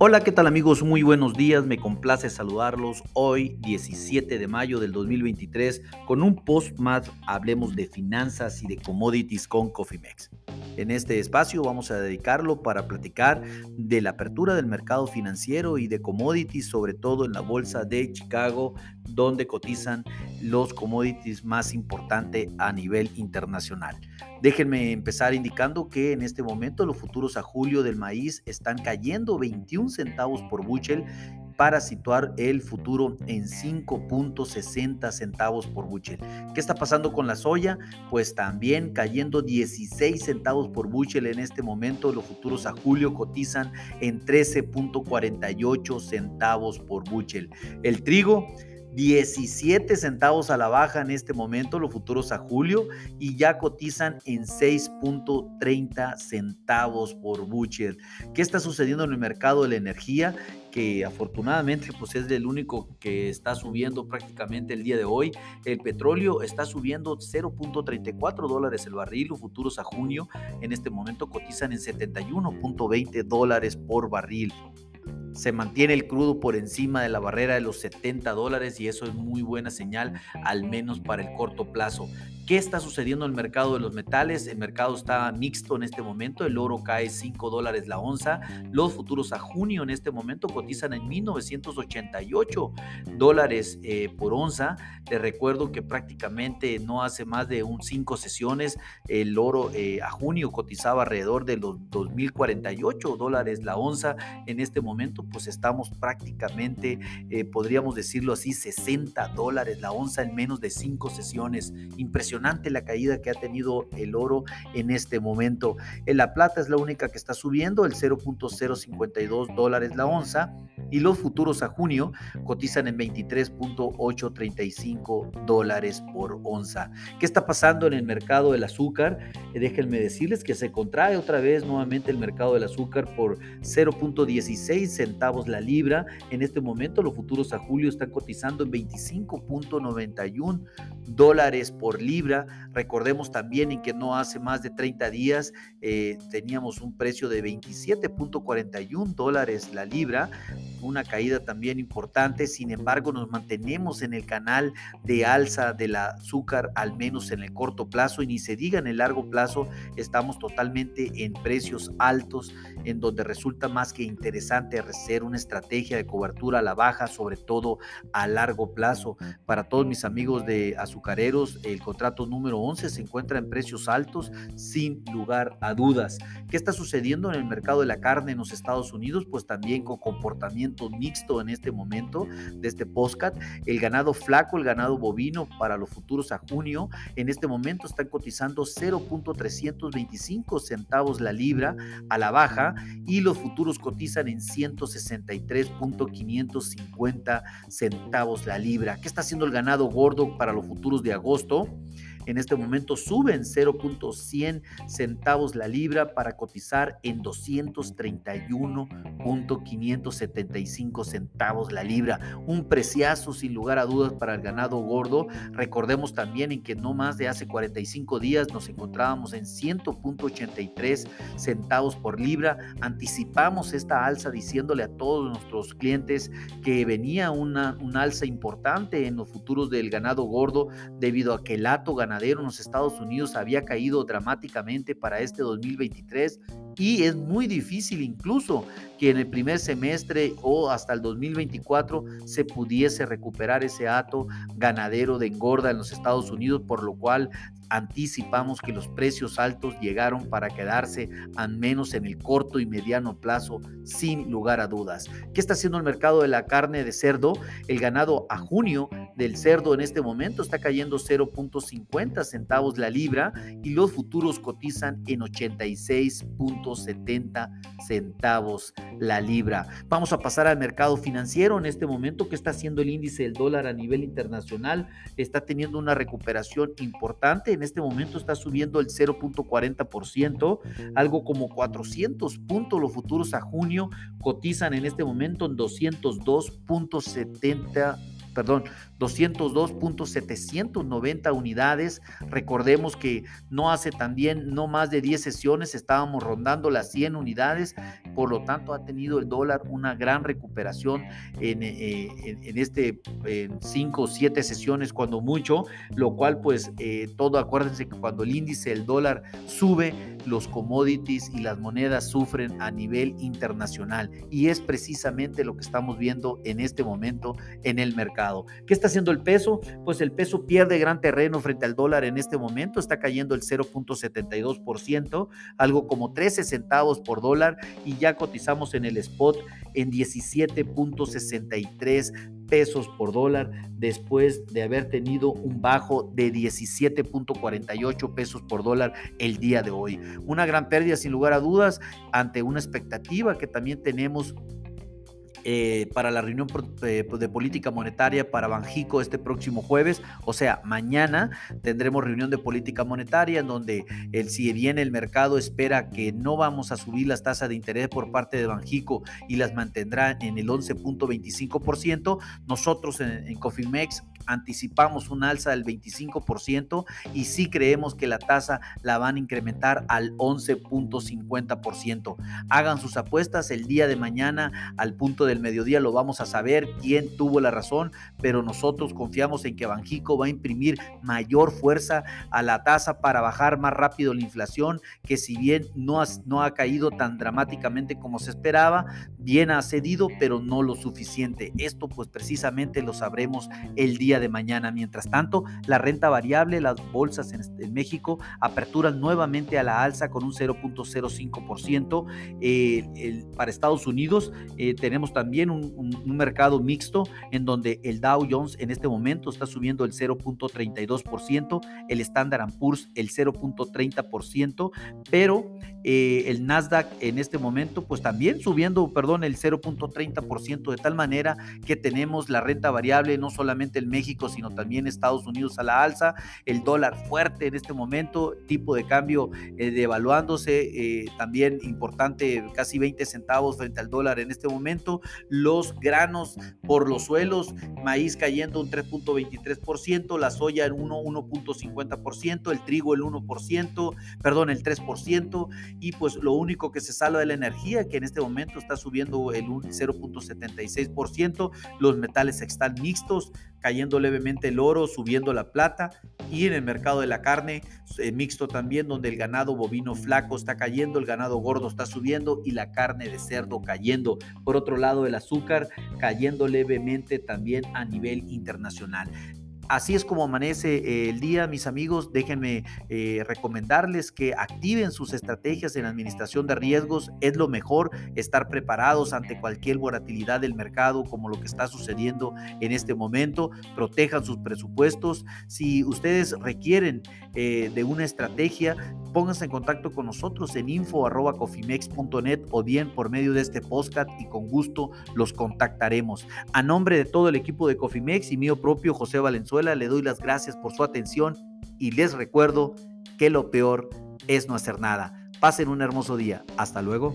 Hola, ¿qué tal amigos? Muy buenos días, me complace saludarlos hoy 17 de mayo del 2023 con un post más Hablemos de finanzas y de commodities con Cofimex. En este espacio vamos a dedicarlo para platicar de la apertura del mercado financiero y de commodities, sobre todo en la bolsa de Chicago, donde cotizan los commodities más importantes a nivel internacional. Déjenme empezar indicando que en este momento los futuros a julio del maíz están cayendo 21 centavos por buchel para situar el futuro en 5.60 centavos por buchel. ¿Qué está pasando con la soya? Pues también cayendo 16 centavos por buchel en este momento. Los futuros a julio cotizan en 13.48 centavos por buchel. El trigo 17 centavos a la baja en este momento los futuros a julio y ya cotizan en 6.30 centavos por butcher. ¿Qué está sucediendo en el mercado de la energía? que afortunadamente pues es el único que está subiendo prácticamente el día de hoy. El petróleo está subiendo 0.34 dólares el barril, los futuros a junio en este momento cotizan en 71.20 dólares por barril se mantiene el crudo por encima de la barrera de los 70 dólares y eso es muy buena señal, al menos para el corto plazo. ¿Qué está sucediendo en el mercado de los metales? El mercado está mixto en este momento. El oro cae 5 dólares la onza. Los futuros a junio en este momento cotizan en 1988 dólares eh, por onza. Te recuerdo que prácticamente no hace más de un 5 sesiones el oro eh, a junio cotizaba alrededor de los 2.048 dólares la onza. En este momento pues estamos prácticamente, eh, podríamos decirlo así, 60 dólares la onza en menos de 5 sesiones. Impresionante la caída que ha tenido el oro en este momento. En la plata es la única que está subiendo, el 0.052 dólares la onza y los futuros a junio cotizan en 23.835 dólares por onza. ¿Qué está pasando en el mercado del azúcar? Eh, déjenme decirles que se contrae otra vez nuevamente el mercado del azúcar por 0.16 centavos la libra. En este momento los futuros a julio están cotizando en 25.91 dólares por libra. Recordemos también en que no hace más de 30 días eh, teníamos un precio de 27.41 dólares la libra una caída también importante, sin embargo nos mantenemos en el canal de alza del azúcar, al menos en el corto plazo, y ni se diga en el largo plazo, estamos totalmente en precios altos, en donde resulta más que interesante hacer una estrategia de cobertura a la baja, sobre todo a largo plazo. Para todos mis amigos de azucareros, el contrato número 11 se encuentra en precios altos, sin lugar a dudas. ¿Qué está sucediendo en el mercado de la carne en los Estados Unidos? Pues también con comportamiento mixto en este momento de este podcast. El ganado flaco, el ganado bovino para los futuros a junio, en este momento están cotizando 0.325 centavos la libra a la baja y los futuros cotizan en 163.550 centavos la libra. ¿Qué está haciendo el ganado gordo para los futuros de agosto? En este momento suben 0.100 centavos la libra para cotizar en 231.575 centavos la libra. Un preciazo sin lugar a dudas para el ganado gordo. Recordemos también en que no más de hace 45 días nos encontrábamos en 100.83 centavos por libra. Anticipamos esta alza diciéndole a todos nuestros clientes que venía una, alza importante en los futuros del ganado gordo debido a que el hato ganadero en los Estados Unidos había caído dramáticamente para este 2023 y es muy difícil incluso que en el primer semestre o hasta el 2024 se pudiese recuperar ese hato ganadero de engorda en los Estados Unidos, por lo cual anticipamos que los precios altos llegaron para quedarse al menos en el corto y mediano plazo, sin lugar a dudas. ¿Qué está haciendo el mercado de la carne de cerdo? El ganado a junio del cerdo en este momento está cayendo 0.50 centavos la libra y los futuros cotizan en 86.70 centavos la libra. Vamos a pasar al mercado financiero en este momento. ¿Qué está haciendo el índice del dólar a nivel internacional? Está teniendo una recuperación importante. En este momento está subiendo el 0.40%, algo como 400 puntos. Los futuros a junio cotizan en este momento en 202.70 perdón, 202.790 unidades. Recordemos que no hace también no más de 10 sesiones estábamos rondando las 100 unidades, por lo tanto ha tenido el dólar una gran recuperación en, eh, en, este 5 o 7 sesiones cuando mucho, lo cual pues eh, todo acuérdense que cuando el índice del dólar sube, los commodities y las monedas sufren a nivel internacional y es precisamente lo que estamos viendo en este momento en el mercado. ¿Qué está haciendo el peso? Pues el peso pierde gran terreno frente al dólar en este momento, está cayendo el 0.72%, algo como 13 centavos por dólar y ya cotizamos en el spot en 17.63 pesos por dólar después de haber tenido un bajo de 17.48 pesos por dólar el día de hoy. Una gran pérdida sin lugar a dudas ante una expectativa que también tenemos eh, para la reunión eh, de política monetaria para Banjico este próximo jueves. O sea, mañana tendremos reunión de política monetaria en donde el, si bien el mercado espera que no vamos a subir las tasas de interés por parte de Banjico y las mantendrá en el 11.25%, nosotros en, en Cofimex anticipamos un alza del 25% y sí creemos que la tasa la van a incrementar al 11.50%. Hagan sus apuestas el día de mañana al punto del mediodía lo vamos a saber quién tuvo la razón, pero nosotros confiamos en que Banjico va a imprimir mayor fuerza a la tasa para bajar más rápido la inflación, que si bien no no ha caído tan dramáticamente como se esperaba, bien ha cedido, pero no lo suficiente. Esto pues precisamente lo sabremos el día de mañana. Mientras tanto, la renta variable, las bolsas en, México aperturan nuevamente a la alza con un 0.05%. Eh, para Estados Unidos eh, tenemos también un, mercado mixto en donde el Dow Jones en este momento está subiendo el 0.32%, el Standard Poor's el 0.30%, pero eh, el Nasdaq en este momento pues también subiendo, perdón, el 0.30% de tal manera que tenemos la renta variable no solamente en México, sino también Estados Unidos a la alza, el dólar fuerte en este momento, tipo de cambio eh, devaluándose, eh, también importante, casi 20 centavos frente al dólar en este momento, los granos por los suelos, maíz cayendo un 3.23%, la soya en 1, 1.50%, el trigo el 1%, perdón, el 3%, y pues lo único que se salva de la energía, que en este momento está subiendo el 0.76%, los metales están mixtos, cayendo levemente el oro, subiendo la plata y en el mercado de la carne eh, mixto también donde el ganado bovino flaco está cayendo, el ganado gordo está subiendo y la carne de cerdo cayendo. Por otro lado, el azúcar cayendo levemente también a nivel internacional. Así es como amanece eh, el día, mis amigos. Déjenme eh, recomendarles que activen sus estrategias en administración de riesgos. Es lo mejor estar preparados ante cualquier volatilidad del mercado, como lo que está sucediendo en este momento. Protejan sus presupuestos. Si ustedes requieren eh, de una estrategia, pónganse en contacto con nosotros en info.cofimex.net o bien por medio de este podcast y con gusto los contactaremos. A nombre de todo el equipo de Cofimex y mío propio, José Le doy las gracias por su atención y les recuerdo que lo peor es no hacer nada. Pasen un hermoso día. Hasta luego.